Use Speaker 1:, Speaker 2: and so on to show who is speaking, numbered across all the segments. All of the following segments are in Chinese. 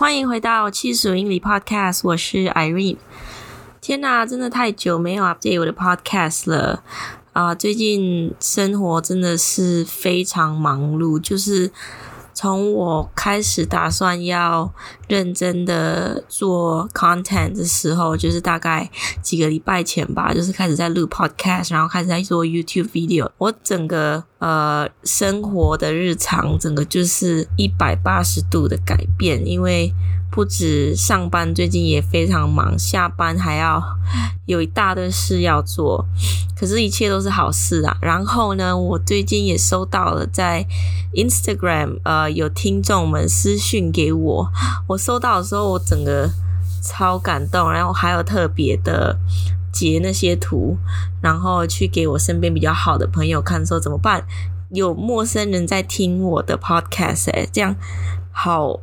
Speaker 1: 欢迎回到七十五英里 Podcast，我是 Irene。天哪，真的太久没有 update 我的 Podcast 了啊，最近生活真的是非常忙碌，就是。从我开始打算要认真的做 content 的时候，就是大概几个礼拜前吧，就是开始在录 podcast，然后开始在做 YouTube video。我整个呃生活的日常，整个就是一百八十度的改变，因为。不止上班，最近也非常忙，下班还要有一大堆事要做，可是，一切都是好事啊。然后呢，我最近也收到了在 Instagram，呃，有听众们私讯给我，我收到的时候，我整个超感动，然后还有特别的截那些图，然后去给我身边比较好的朋友看，说怎么办？有陌生人在听我的 podcast，欸，这样好。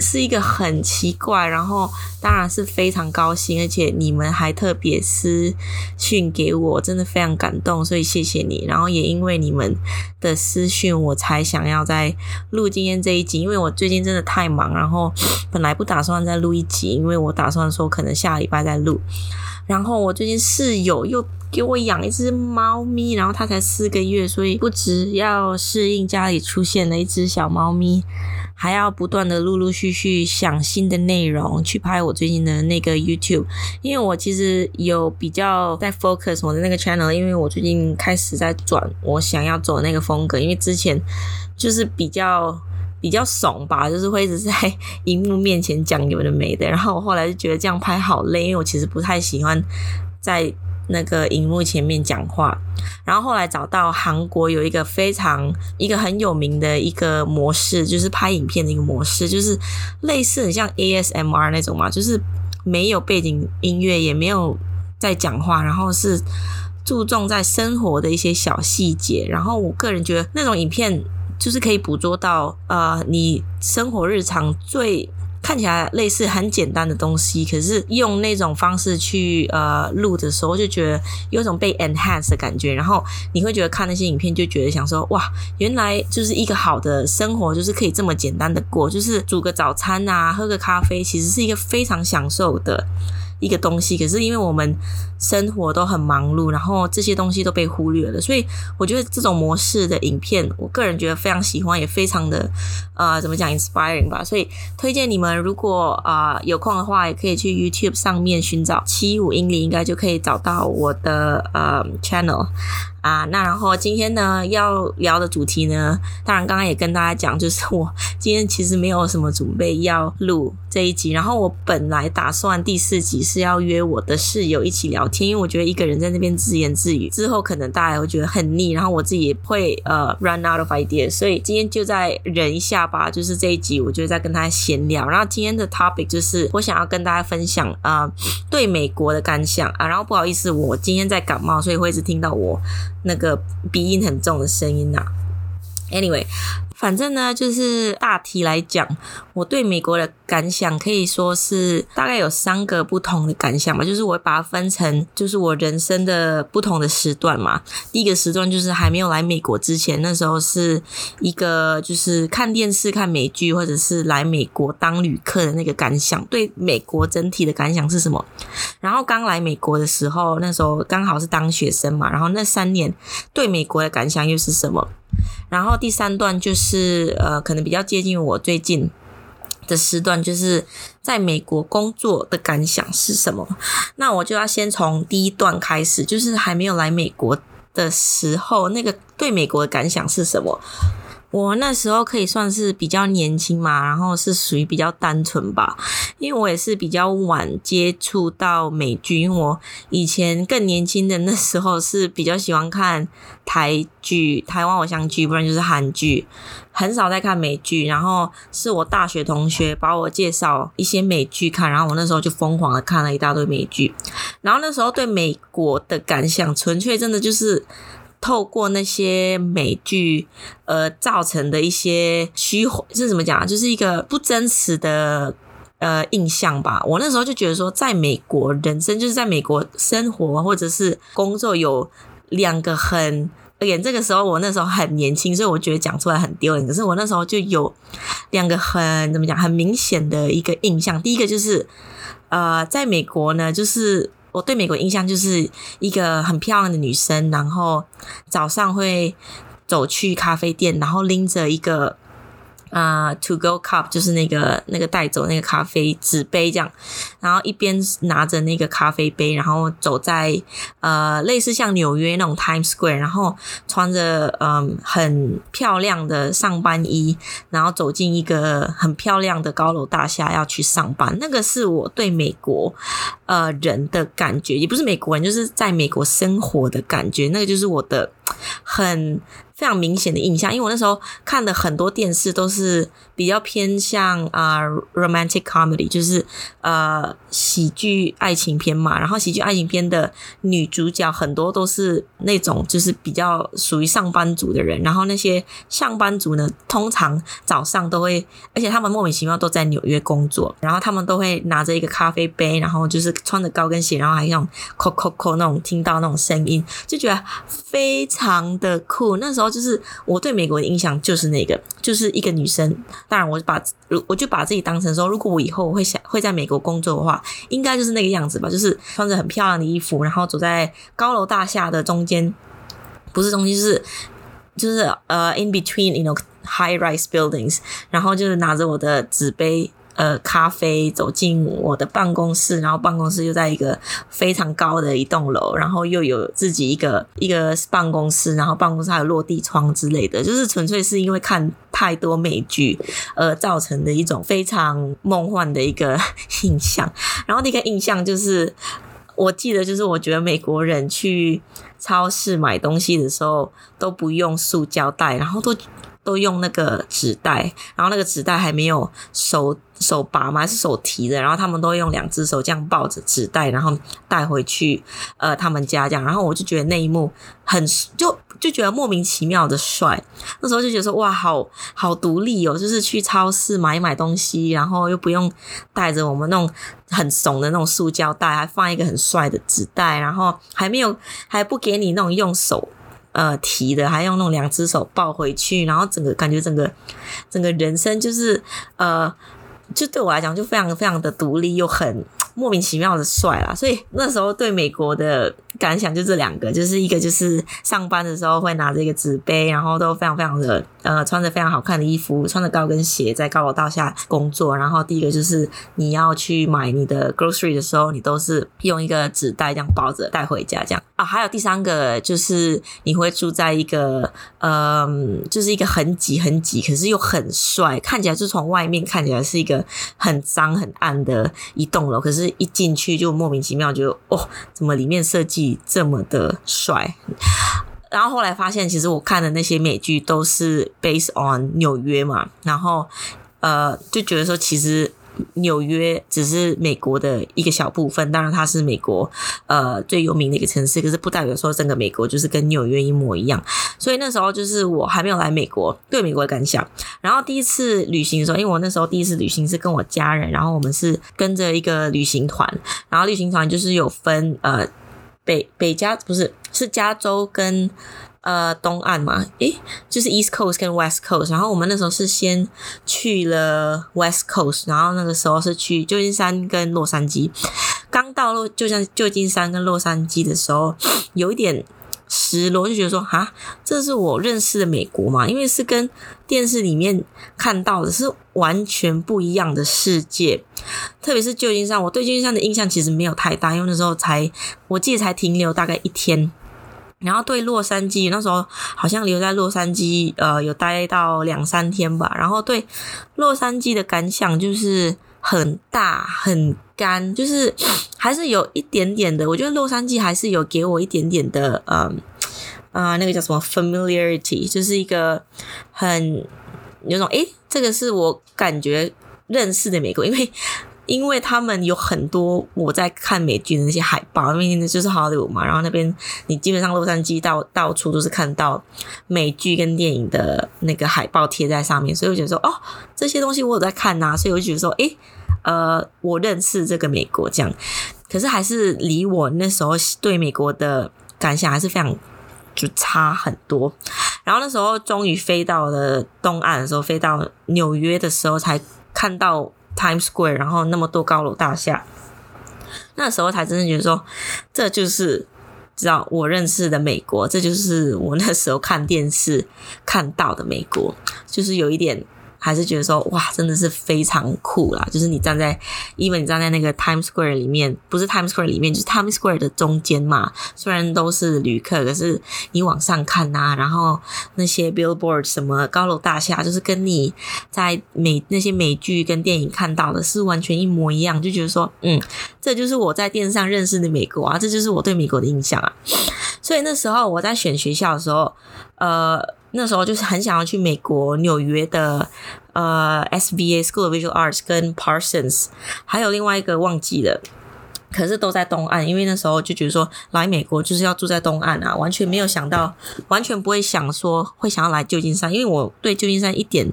Speaker 1: 是一个很奇怪，然后当然是非常高兴，而且你们还特别私讯给我，真的非常感动，所以谢谢你。然后也因为你们的私讯，我才想要再录今天这一集，因为我最近真的太忙，然后本来不打算再录一集，因为我打算说可能下礼拜再录。然后我最近室友又给我养一只猫咪，然后它才四个月，所以不只要适应家里出现了一只小猫咪。还要不断的陆陆续续想新的内容去拍我最近的那个 YouTube，因为我其实有比较在 focus 我的那个 channel，因为我最近开始在转我想要走的那个风格，因为之前就是比较比较怂吧，就是会一直在 荧幕面前讲有的没的，然后我后来就觉得这样拍好累，因为我其实不太喜欢在。那个荧幕前面讲话，然后后来找到韩国有一个非常一个很有名的一个模式，就是拍影片的一个模式，就是类似很像 ASMR 那种嘛，就是没有背景音乐，也没有在讲话，然后是注重在生活的一些小细节。然后我个人觉得那种影片就是可以捕捉到呃你生活日常最。看起来类似很简单的东西，可是用那种方式去呃录的时候，就觉得有种被 enhance 的感觉。然后你会觉得看那些影片，就觉得想说哇，原来就是一个好的生活，就是可以这么简单的过，就是煮个早餐啊，喝个咖啡，其实是一个非常享受的。一个东西，可是因为我们生活都很忙碌，然后这些东西都被忽略了，所以我觉得这种模式的影片，我个人觉得非常喜欢，也非常的呃，怎么讲，inspiring 吧。所以推荐你们，如果啊、有空的话，也可以去 YouTube 上面寻找七五英里，应该就可以找到我的呃 channel。啊，那然后今天呢要聊的主题呢，当然刚刚也跟大家讲，就是我今天其实没有什么准备要录这一集，然后我本来打算第四集是要约我的室友一起聊天，因为我觉得一个人在那边自言自语之后，可能大家会觉得很腻，然后我自己也会呃 run out of idea，所以今天就再忍一下吧，就是这一集我就在跟他闲聊，然后今天的 topic 就是我想要跟大家分享啊、对美国的感想。啊，然后不好意思，我今天在感冒，所以会一直听到我。那个鼻音很重的声音呐、Anyway，反正呢，就是大体来讲，我对美国的感想可以说是大概有三个不同的感想吧。就是我把它分成，就是我人生的不同的时段嘛。第一个时段就是还没有来美国之前，那时候是一个就是看电视、看美剧，或者是来美国当旅客的那个感想。对美国整体的感想是什么？然后刚来美国的时候，那时候刚好是当学生嘛。然后那三年对美国的感想又是什么？然后第三段就是呃，可能比较接近我最近的时段，就是在美国工作的感想是什么？那我就要先从第一段开始，就是还没有来美国的时候，那个对美国的感想是什么？我那时候可以算是比较年轻嘛，然后是属于比较单纯吧，因为我也是比较晚接触到美剧，因为我以前更年轻的那时候是比较喜欢看台剧、台湾偶像剧，不然就是韩剧，很少在看美剧。然后是我大学同学把我介绍一些美剧看，然后我那时候就疯狂的看了一大堆美剧。然后那时候对美国的感想，纯粹真的就是。透过那些美剧，呃，造成的一些虚幻，是怎么讲啊？就是一个不真实的呃印象吧。我那时候就觉得说，在美国人生就是在美国生活或者是工作有两个很而且这个时候我那时候很年轻，所以我觉得讲出来很丢人。可是我那时候就有两个很怎么讲很明显的一个印象，第一个就是呃，在美国呢，就是我对美国印象就是一个很漂亮的女生，然后早上会走去咖啡店，然后拎着一个。啊、，To go cup 就是那个那个带走那个咖啡纸杯这样，然后一边拿着那个咖啡杯，然后走在呃类似像纽约那种 Times Square，然后穿着嗯很漂亮的上班衣，然后走进一个很漂亮的高楼大厦要去上班。那个是我对美国呃人的感觉，也不是美国人，就是在美国生活的感觉。那个就是我的很。非常明显的印象，因为我那时候看的很多电视都是比较偏向啊、romantic comedy，就是呃喜剧爱情片嘛。然后喜剧爱情片的女主角很多都是那种就是比较属于上班族的人。然后那些上班族呢，通常早上都会，而且他们莫名其妙都在纽约工作，然后他们都会拿着一个咖啡杯，然后就是穿着高跟鞋，然后还用扣扣扣那种听到那种声音，就觉得非常的酷。那时候。就是我对美国的印象就是那个，就是一个女生。当然，我把我就把自己当成说，如果我以后会想会在美国工作的话，应该就是那个样子吧。就是穿着很漂亮的衣服，然后走在高楼大厦的中间，不是中间，就是就是呃、，in between，you know high rise buildings，然后就是拿着我的纸杯。呃，咖啡走进我的办公室，然后办公室又在一个非常高的一栋楼，然后又有自己一个一个办公室，然后办公室还有落地窗之类的，就是纯粹是因为看太多美剧而造成的一种非常梦幻的一个印象。然后那个印象就是，我记得就是我觉得美国人去超市买东西的时候都不用塑胶袋，然后都。都用那个纸袋，然后那个纸袋还没有手手拔嘛？是手提的？然后他们都用两只手这样抱着纸袋，然后带回去呃他们家这样。然后我就觉得那一幕很就就觉得莫名其妙的帅。那时候就觉得说哇，好好独立哦，就是去超市买一买东西，然后又不用带着我们那种很怂的那种塑胶袋，还放一个很帅的纸袋，然后还没有还不给你那种用手。呃，提的还用那种两只手抱回去，然后整个感觉整个整个人生就是呃，就对我来讲就非常非常的独立又很。莫名其妙的帅啦，所以那时候对美国的感想就这两个，就是一个就是上班的时候会拿着一个纸杯，然后都非常非常的呃穿着非常好看的衣服，穿着高跟鞋在高楼大厦工作。然后第一个就是你要去买你的 grocery 的时候，你都是用一个纸袋这样包着带回家这样啊。还有第三个就是你会住在一个嗯、呃，就是一个很挤很挤，可是又很帅，看起来就从外面看起来是一个很脏很暗的一栋楼，可是。一进去就莫名其妙就哦，怎么里面设计这么的帅？然后后来发现，其实我看的那些美剧都是 based on 纽约嘛，然后呃就觉得说其实。纽约只是美国的一个小部分，当然它是美国呃最有名的一个城市，可是不代表说整个美国就是跟纽约一模一样。所以那时候就是我还没有来美国，对美国的感想。然后第一次旅行的时候，因为我那时候第一次旅行是跟我家人，然后我们是跟着一个旅行团，然后旅行团就是有分呃北北加不是是加州跟。呃，东岸嘛，诶，就是 East Coast 跟 West Coast，然后我们那时候是先去了 West Coast，然后那个时候是去旧金山跟洛杉矶。刚到洛，就像旧金山跟洛杉矶的时候，有一点失落，就觉得说，啊，这是我认识的美国嘛？因为是跟电视里面看到的是完全不一样的世界。特别是旧金山，我对旧金山的印象其实没有太大，因为那时候才，我记得才停留大概一天。然后对洛杉矶，那时候好像留在洛杉矶，呃，有待到两三天吧。然后对洛杉矶的感想就是很大很干，就是 还是有一点点的。我觉得洛杉矶还是有给我一点点的，嗯、啊、那个叫什么 familiarity，就是一个很有种诶，这个是我感觉认识的美国，因为。因为他们有很多我在看美剧的那些海报，因为那就是好莱坞嘛，然后那边你基本上洛杉矶到到处都是看到美剧跟电影的那个海报贴在上面，所以我觉得说哦，这些东西我有在看呐、所以我就觉得说，诶，呃，我认识这个美国这样，可是还是离我那时候对美国的感想还是非常就差很多。然后那时候终于飞到了东岸的时候，飞到纽约的时候，才看到 Times Square，然后那么多高楼大厦，那时候才真的觉得说，这就是知道我认识的美国，这就是我那时候看电视看到的美国，就是有一点。还是觉得说哇，真的是非常酷啦！就是你站在，因为你站在那个 Times Square 里面，不是 Times Square 里面，就是 Times Square 的中间嘛。虽然都是旅客，可是你往上看呐、啊，然后那些 billboard 什么高楼大厦，就是跟你在美那些美剧跟电影看到的是完全一模一样，就觉得说，嗯，这就是我在电视上认识的美国啊，这就是我对美国的印象啊。所以那时候我在选学校的时候，呃。那时候就是很想要去美国纽约的呃 SVA School of Visual Arts 跟 Parsons，还有另外一个忘记了，可是都在东岸，因为那时候就觉得说来美国就是要住在东岸啊，完全没有想到，完全不会想说会想要来旧金山，因为我对旧金山一点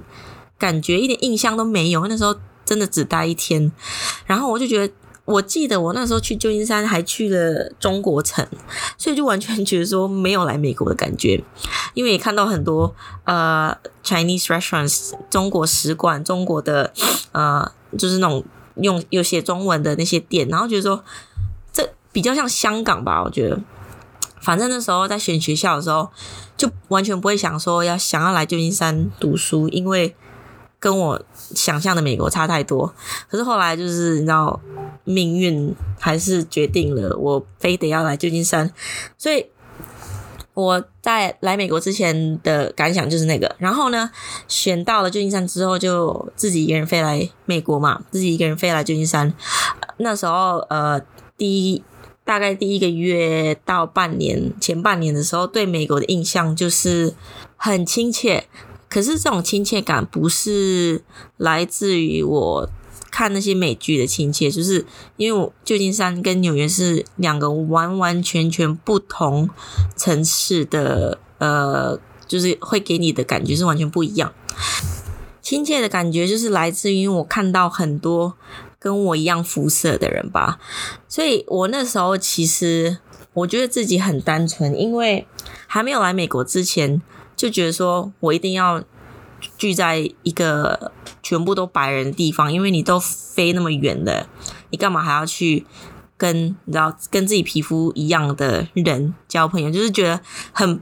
Speaker 1: 感觉一点印象都没有，那时候真的只待一天，然后我就觉得。我记得我那时候去旧金山还去了中国城，所以就完全觉得说没有来美国的感觉，因为也看到很多呃 Chinese restaurants 中国使馆中国的呃就是那种用有写中文的那些店，然后觉得说这比较像香港吧，我觉得。反正那时候在选学校的时候，就完全不会想说要想要来旧金山读书，因为。跟我想象的美国差太多，可是后来就是你知道，命运还是决定了我非得要来旧金山，所以我在来美国之前的感想就是那个。然后呢，选到了旧金山之后，就自己一个人飞来美国嘛，自己一个人飞来旧金山。那时候呃，第一大概第一个月到半年前半年的时候，对美国的印象就是很亲切。可是这种亲切感不是来自于我看那些美剧的亲切，就是因为我旧金山跟纽约是两个完完全全不同城市的，呃，就是会给你的感觉是完全不一样。亲切的感觉就是来自于我看到很多跟我一样肤色的人吧，所以我那时候其实我觉得自己很单纯，因为还没有来美国之前。就觉得说我一定要聚在一个全部都白人的地方，因为你都飞那么远了，你干嘛还要去跟你知道跟自己皮肤一样的人交朋友？就是觉得很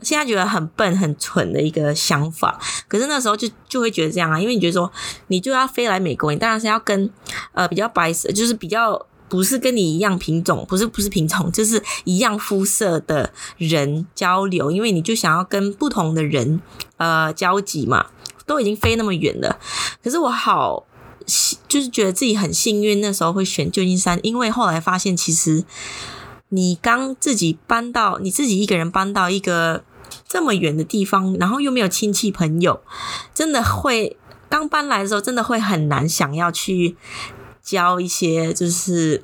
Speaker 1: 现在觉得很笨很蠢的一个想法。可是那时候就就会觉得这样啊，因为你觉得说你就要飞来美国，你当然是要跟呃比较白色，就是比较。不是跟你一样品种，不是不是品种，就是一样肤色的人交流，因为你就想要跟不同的人呃交集嘛，都已经飞那么远了。可是我好就是觉得自己很幸运，那时候会选旧金山，因为后来发现其实你刚自己搬到你自己一个人搬到一个这么远的地方，然后又没有亲戚朋友，真的会刚搬来的时候真的会很难想要去。交一些就是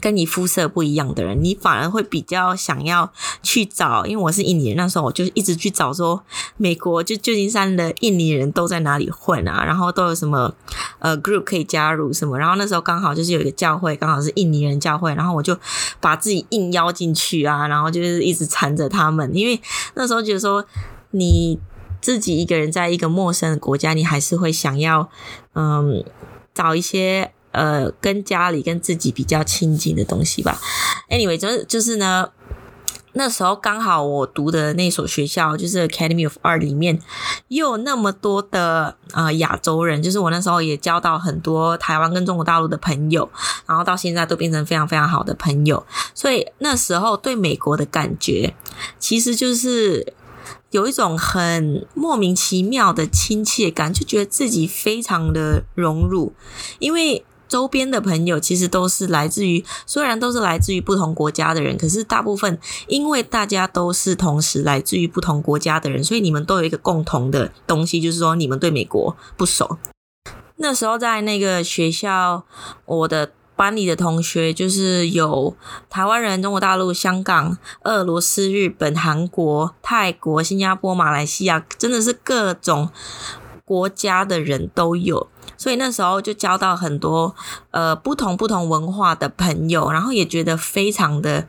Speaker 1: 跟你肤色不一样的人，你反而会比较想要去找。因为我是印尼人，那时候我就一直去找说，美国就旧金山的印尼人都在哪里混啊，然后都有什么呃 group 可以加入什么。然后那时候刚好就是有一个教会，刚好是印尼人教会，然后我就把自己硬邀进去啊，然后就是一直缠着他们。因为那时候觉得说，你自己一个人在一个陌生的国家，你还是会想要嗯找一些。呃，跟家里跟自己比较亲近的东西吧。Anyway，就是就是呢，那时候刚好我读的那所学校就是 Academy of 二里面又有那么多的呃亚洲人，就是我那时候也交到很多台湾跟中国大陆的朋友，然后到现在都变成非常非常好的朋友。所以那时候对美国的感觉，其实就是有一种很莫名其妙的亲切感，就觉得自己非常的融入，因为。周边的朋友其实都是来自于，虽然都是来自于不同国家的人，可是大部分因为大家都是同时来自于不同国家的人，所以你们都有一个共同的东西，就是说你们对美国不熟。那时候在那个学校，我的班里的同学就是有台湾人、中国大陆、香港、俄罗斯、日本、韩国、泰国、新加坡、马来西亚，真的是各种国家的人都有。所以那时候就交到很多呃不同不同文化的朋友，然后也觉得非常的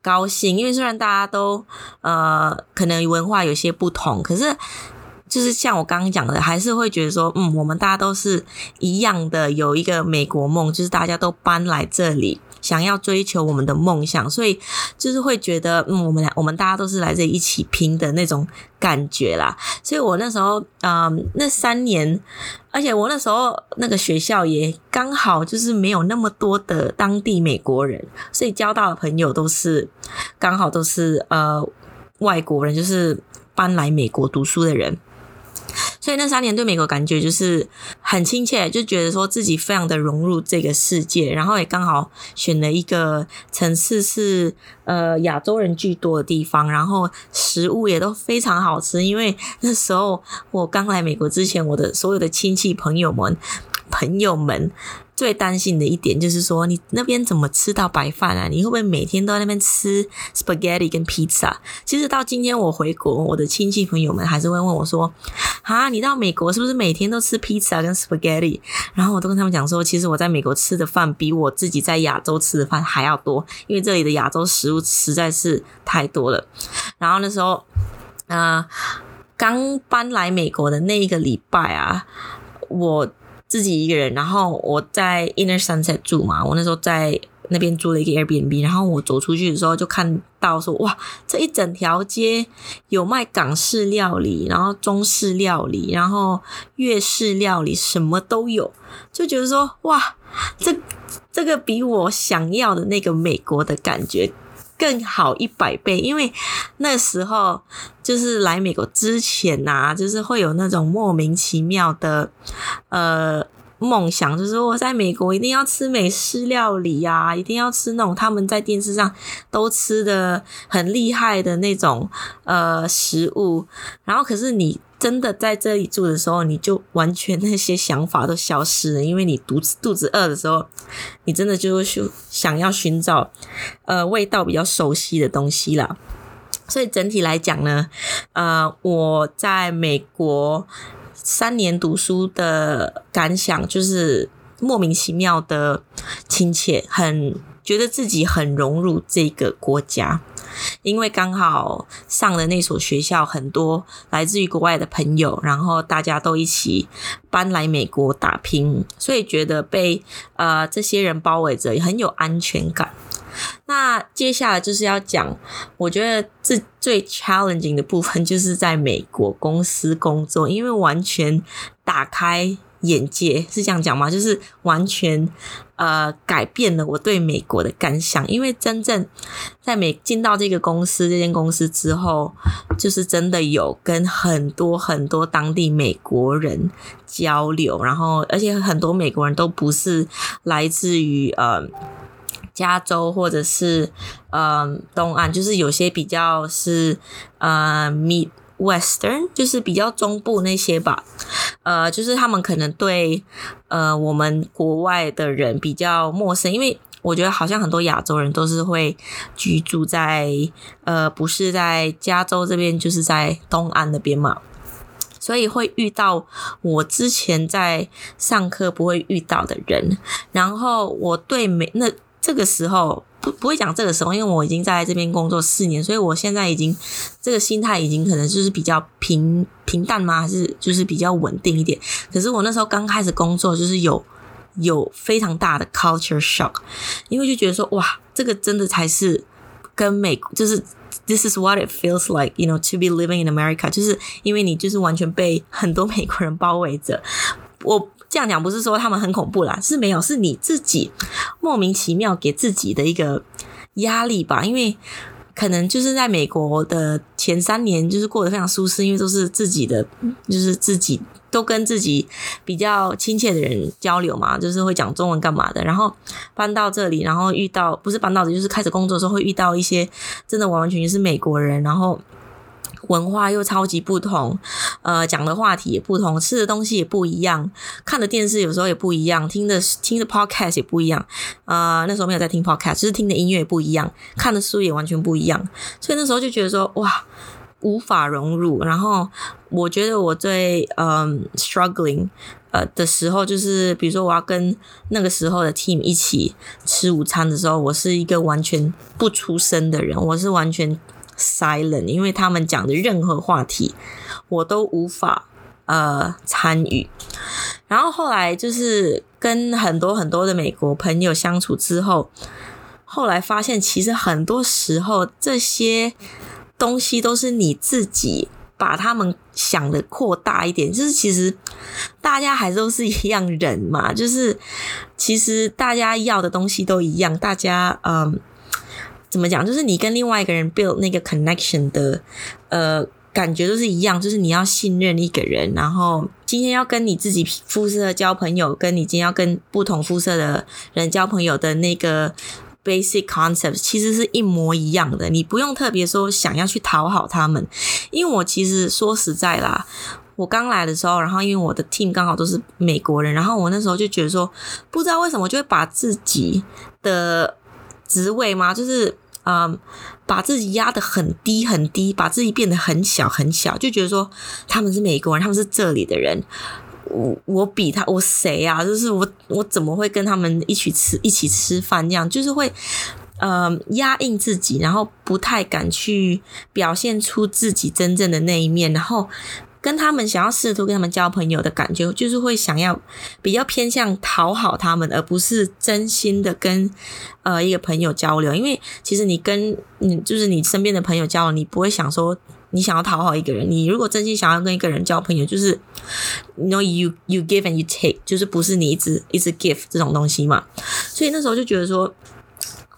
Speaker 1: 高兴，因为虽然大家都呃可能文化有些不同，可是就是像我刚刚讲的，还是会觉得说，嗯，我们大家都是一样的，有一个美国梦，就是大家都搬来这里。想要追求我们的梦想，所以就是会觉得，嗯，我们俩，我们大家都是来这一起拼的那种感觉啦。所以我那时候，嗯，那三年，而且我那时候那个学校也刚好就是没有那么多的当地美国人，所以交到的朋友都是刚好都是呃外国人，就是搬来美国读书的人。所以那三年对美国感觉就是很亲切，就觉得说自己非常的融入这个世界，然后也刚好选了一个城市是呃亚洲人居多的地方，然后食物也都非常好吃。因为那时候我刚来美国之前，我的所有的亲戚朋友们朋友们。最担心的一点就是说，你那边怎么吃到白饭啊？你会不会每天都在那边吃 spaghetti 跟 pizza？其实到今天我回国，我的亲戚朋友们还是会问我说：“啊，你到美国是不是每天都吃 pizza 跟 spaghetti？” 然后我都跟他们讲说，其实我在美国吃的饭比我自己在亚洲吃的饭还要多，因为这里的亚洲食物实在是太多了。然后那时候，啊、呃，刚搬来美国的那一个礼拜啊，我。自己一个人，然后我在 Inner Sunset 住嘛，我那时候在那边租了一个 Airbnb，然后我走出去的时候就看到说，哇，这一整条街有卖港式料理，然后中式料理，然后粤式料理，什么都有，就觉得说，哇，这这个比我想要的那个美国的感觉更好一百倍，因为那时候就是来美国之前呐、啊，就是会有那种莫名其妙的呃梦想，就是我在美国一定要吃美式料理呀、啊，一定要吃那种他们在电视上都吃的很厉害的那种呃食物，然后可是你。真的在这里住的时候，你就完全那些想法都消失了，因为你肚子肚子饿的时候，你真的就是想要寻找呃味道比较熟悉的东西啦。所以整体来讲呢，呃，我在美国三年读书的感想就是莫名其妙的亲切，很觉得自己很融入这个国家。因为刚好上的那所学校很多来自于国外的朋友，然后大家都一起搬来美国打拼，所以觉得被呃这些人包围着很有安全感。那接下来就是要讲，我觉得这最 challenging 的部分就是在美国公司工作，因为完全打开。眼界是这样讲吗？就是完全呃改变了我对美国的感想，因为真正在美进到这个公司这间公司之后，就是真的有跟很多很多当地美国人交流，然后而且很多美国人都不是来自于呃加州或者是呃东岸，就是有些比较是呃密 Western，就是比较中部那些吧。呃，就是他们可能对呃我们国外的人比较陌生，因为我觉得好像很多亚洲人都是会居住在呃不是在加州这边，就是在东岸那边嘛，所以会遇到我之前在上课不会遇到的人，然后我对美那这个时候。不不会讲这个时候，因为我已经在这边工作四年，所以我现在已经这个心态已经可能就是比较平平淡吗？还是就是比较稳定一点？可是我那时候刚开始工作，就是有有非常大的 culture shock，因为就觉得说哇，这个真的才是跟美就是 this is what it feels like you know to be living in America，就是因为你就是完全被很多美国人包围着，我。这样讲不是说他们很恐怖啦，是没有，是你自己莫名其妙给自己的一个压力吧。因为可能就是在美国的前三年，就是过得非常舒适，因为都是自己的，就是自己都跟自己比较亲切的人交流嘛，就是会讲中文干嘛的。然后搬到这里，然后遇到不是搬到这，就是开始工作的时候会遇到一些真的完完全全是美国人，然后。文化又超级不同，呃，讲的话题也不同，吃的东西也不一样，看的电视有时候也不一样，听的听的 podcast 也不一样，呃，那时候没有在听 podcast，就是听的音乐也不一样，看的书也完全不一样，所以那时候就觉得说，哇，无法融入。然后我觉得我最嗯 struggling 呃的时候，就是比如说我要跟那个时候的 team 一起吃午餐的时候，我是一个完全不出声的人，我是完全 silent，因为他们讲的任何话题我都无法呃参与。然后后来就是跟很多很多的美国朋友相处之后，后来发现其实很多时候这些东西都是你自己把他们想的扩大一点，就是其实大家还都是一样人嘛，就是其实大家要的东西都一样，大家嗯怎么讲，就是你跟另外一个人 build 那个 connection 的呃。感觉都是一样，就是你要信任一个人，然后今天要跟你自己肤色交朋友，跟你今天要跟不同肤色的人交朋友的那个 basic concept 其实是一模一样的。你不用特别说想要去讨好他们，因为我其实说实在啦，我刚来的时候，然后因为我的 team 刚好都是美国人，然后我那时候就觉得说，不知道为什么就会把自己的职位吗，就是。嗯，把自己压得很低很低，把自己变得很小很小，就觉得说他们是美国人，他们是这里的人，我我比他我谁啊？就是我我怎么会跟他们一起吃一起吃饭这样？就是会嗯压抑自己，然后不太敢去表现出自己真正的那一面，然后。跟他们想要试图跟他们交朋友的感觉，就是会想要比较偏向讨好他们，而不是真心的跟呃一个朋友交流。因为其实你跟你就是你身边的朋友交流，你不会想说你想要讨好一个人。你如果真心想要跟一个人交朋友，就是，you know you you give and you take，就是不是你一直一直 give 这种东西嘛。所以那时候就觉得说，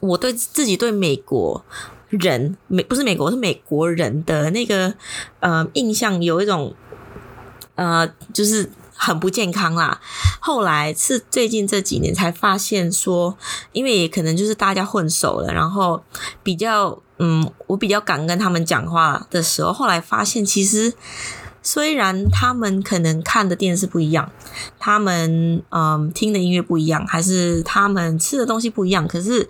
Speaker 1: 我对自己对美国。人美不是美国，是美国人的那个呃印象有一种呃就是很不健康啦。后来是最近这几年才发现说，因为也可能就是大家混熟了，然后比较嗯，我比较敢跟他们讲话的时候，后来发现其实虽然他们可能看的电视不一样，他们嗯听的音乐不一样，还是他们吃的东西不一样，可是。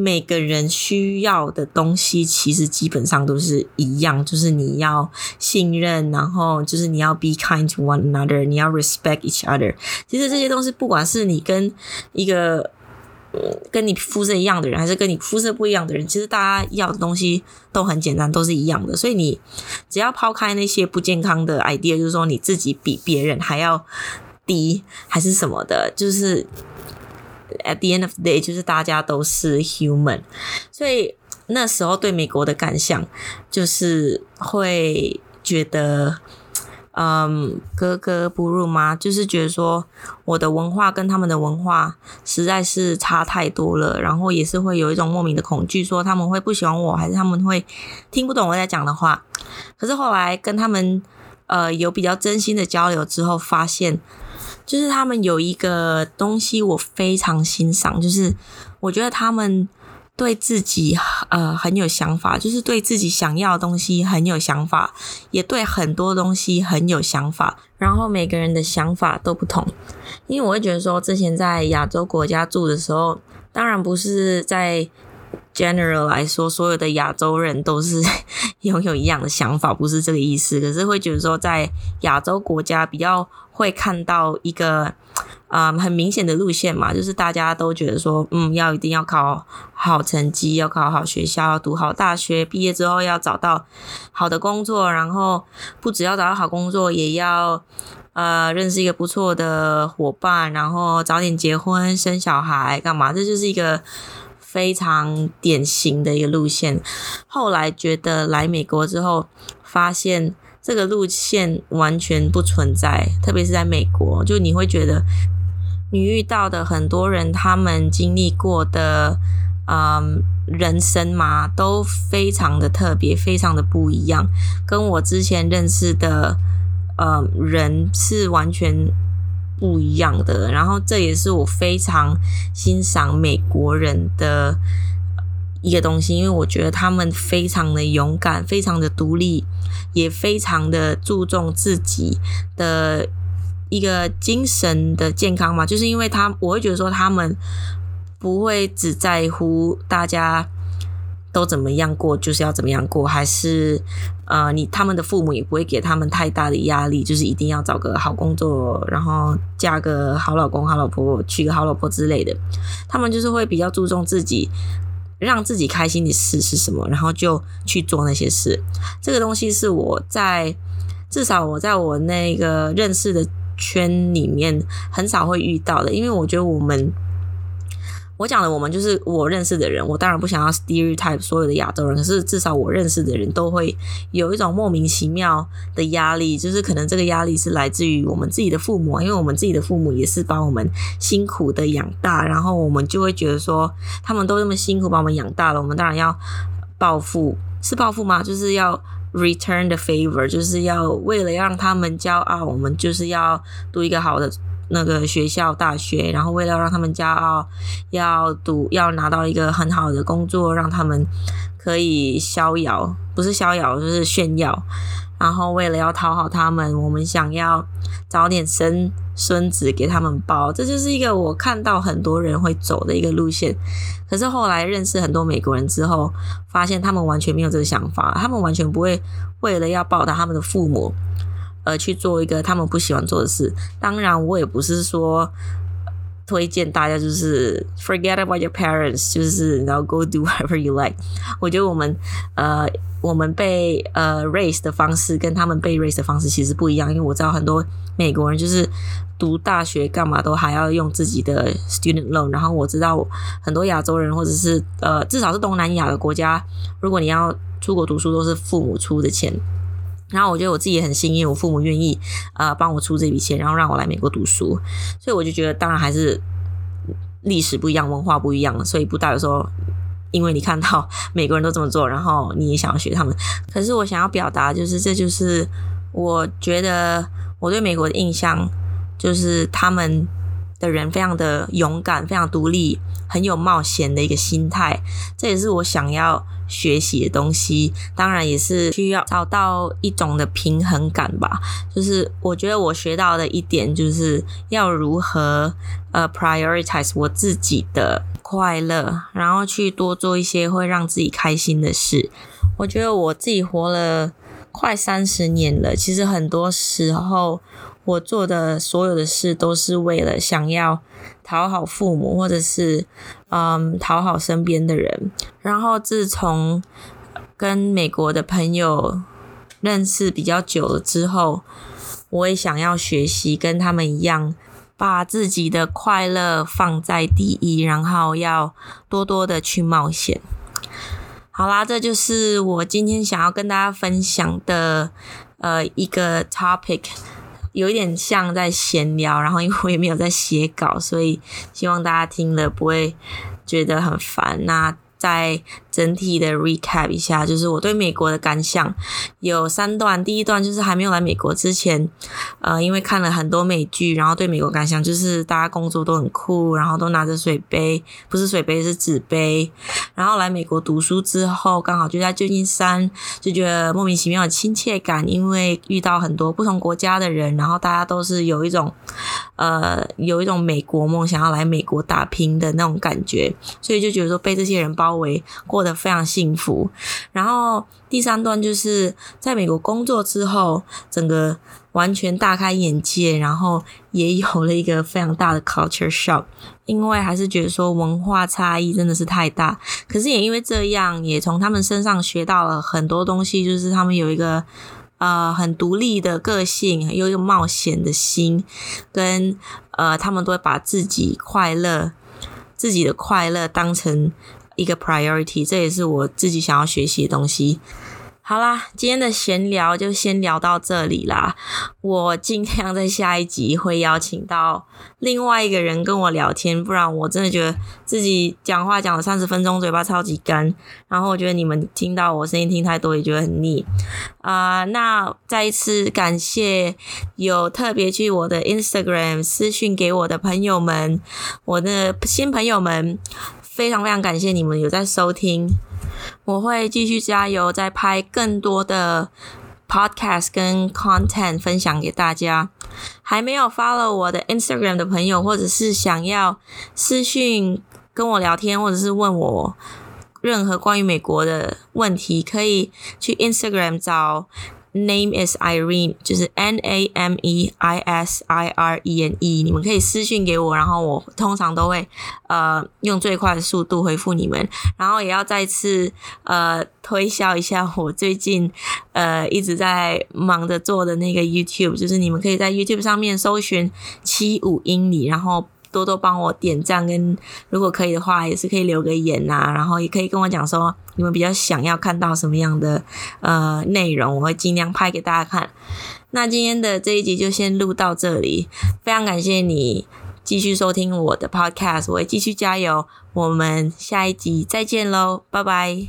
Speaker 1: 每个人需要的东西其实基本上都是一样，就是你要信任，然后就是你要 be kind to one another，你要 respect each other。其实这些东西，不管是你跟一个跟你肤色一样的人，还是跟你肤色不一样的人，其实大家要的东西都很简单，都是一样的。所以你只要抛开那些不健康的 idea，就是说你自己比别人还要低，还是什么的，就是。At the end of day，就是大家都是 human，所以那时候对美国的感想就是会觉得，嗯，格格不入吗？就是觉得说我的文化跟他们的文化实在是差太多了，然后也是会有一种莫名的恐惧，说他们会不喜欢我，还是他们会听不懂我在讲的话。可是后来跟他们呃有比较真心的交流之后，发现。就是他们有一个东西我非常欣赏，就是我觉得他们对自己呃很有想法，就是对自己想要的东西很有想法，也对很多东西很有想法。然后每个人的想法都不同，因为我会觉得说，之前在亚洲国家住的时候，当然不是在 general 来说，所有的亚洲人都是 拥有一样的想法，不是这个意思。可是会觉得说，在亚洲国家比较。会看到一个、嗯、很明显的路线嘛，就是大家都觉得说，嗯，要一定要考好成绩，要考好学校，读好大学，毕业之后要找到好的工作，然后不只要找到好工作，也要呃认识一个不错的伙伴，然后早点结婚生小孩干嘛？这就是一个非常典型的一个路线。后来觉得来美国之后，发现。这个路线完全不存在，特别是在美国，就你会觉得你遇到的很多人，他们经历过的，嗯，人生嘛，都非常的特别，非常的不一样，跟我之前认识的，嗯，人是完全不一样的。然后这也是我非常欣赏美国人的。一个东西，因为我觉得他们非常的勇敢，非常的独立，也非常的注重自己的一个精神的健康嘛。就是因为他，我会觉得说他们不会只在乎大家都怎么样过，就是要怎么样过，还是呃，你他们的父母也不会给他们太大的压力，就是一定要找个好工作，然后嫁个好老公、好老婆，娶个好老婆之类的。他们就是会比较注重自己，让自己开心的事是什么，然后就去做那些事。这个东西是我在至少我在我那个认识的圈里面很少会遇到的，因为我觉得我们。我讲的我们就是我认识的人，我当然不想要 stereotype 所有的亚洲人，可是至少我认识的人都会有一种莫名其妙的压力，就是可能这个压力是来自于我们自己的父母，因为我们自己的父母也是把我们辛苦的养大，然后我们就会觉得说，他们都那么辛苦把我们养大了，我们当然要报复，是报复吗？就是要 return the favor，就是要为了让他们骄傲，我们就是要读一个好的。那个学校大学，然后为了让他们骄傲，要读要拿到一个很好的工作，让他们可以逍遥，不是逍遥就是炫耀。然后为了要讨好他们，我们想要早点生孙子给他们包，这就是一个我看到很多人会走的一个路线。可是后来认识很多美国人之后，发现他们完全没有这个想法，他们完全不会为了要报答他们的父母。呃，去做一个他们不喜欢做的事。当然，我也不是说推荐大家就是 forget about your parents，就是然后 go do whatever you like。我觉得我们呃，我们被呃 raise 的方式跟他们被 raise 的方式其实不一样。因为我知道很多美国人就是读大学干嘛都还要用自己的 student loan，然后我知道很多亚洲人或者是呃至少是东南亚的国家，如果你要出国读书，都是父母出的钱。然后我觉得我自己也很幸运，我父母愿意呃帮我出这笔钱，然后让我来美国读书，所以我就觉得当然还是历史不一样，文化不一样，所以不代表说因为你看到美国人都这么做，然后你也想要学他们。可是我想要表达就是，这就是我觉得我对美国的印象，就是他们的人非常的勇敢，非常独立，很有冒险的一个心态，这也是我想要。学习的东西，当然也是需要找到一种的平衡感吧。就是我觉得我学到的一点，就是要如何呃 prioritize 我自己的快乐，然后去多做一些会让自己开心的事。我觉得我自己活了快三十年了，其实很多时候我做的所有的事都是为了想要讨好父母，或者是嗯讨好身边的人。然后自从跟美国的朋友认识比较久了之后，我也想要学习跟他们一样，把自己的快乐放在第一，然后要多多的去冒险。好啦，这就是我今天想要跟大家分享的呃一个 topic。有一点像在闲聊，然后因为我也没有在写稿，所以希望大家听了不会觉得很烦。那。再整体的 recap 一下，就是我对美国的感想有三段。第一段就是还没有来美国之前，呃，因为看了很多美剧，然后对美国感想就是大家工作都很酷，然后都拿着水杯，不是水杯是纸杯。然后来美国读书之后，刚好就在旧金山，就觉得莫名其妙的亲切感，因为遇到很多不同国家的人，然后大家都是有一种呃有一种美国梦，想要来美国打拼的那种感觉，所以就觉得说被这些人包。为过得非常幸福，然后第三段就是在美国工作之后，整个完全大开眼界，然后也有了一个非常大的 culture shock，因为还是觉得说文化差异真的是太大，可是也因为这样，也从他们身上学到了很多东西，就是他们有一个呃很独立的个性，又有冒险的心，跟呃他们都会把自己快乐、自己的快乐当成。一个 priority，这也是我自己想要学习的东西。好啦，今天的闲聊就先聊到这里啦。我尽量在下一集会邀请到另外一个人跟我聊天，不然我真的觉得自己讲话讲了三十分钟，嘴巴超级干。然后我觉得你们听到我声音听太多，也觉得很腻。啊、那再一次感谢有特别去我的 Instagram 私讯给我的朋友们，我的新朋友们。非常非常感谢你们有在收听，我会继续加油，再拍更多的 podcast 跟 content 分享给大家。还没有 follow 我的 Instagram 的朋友，或者是想要私讯跟我聊天，或者是问我任何关于美国的问题，可以去 Instagram 找。Name is Irene，就是 N A M E I S I R E N E。你们可以私信给我，然后我通常都会呃用最快的速度回复你们。然后也要再次呃推销一下我最近呃一直在忙着做的那个 YouTube，就是你们可以在 YouTube 上面搜寻七五英里，然后。多多帮我点赞，跟如果可以的话，也是可以留个言呐、啊，然后也可以跟我讲说你们比较想要看到什么样的呃内容，我会尽量拍给大家看。那今天的这一集就先录到这里，非常感谢你继续收听我的 podcast，我会继续加油，我们下一集再见喽，拜拜。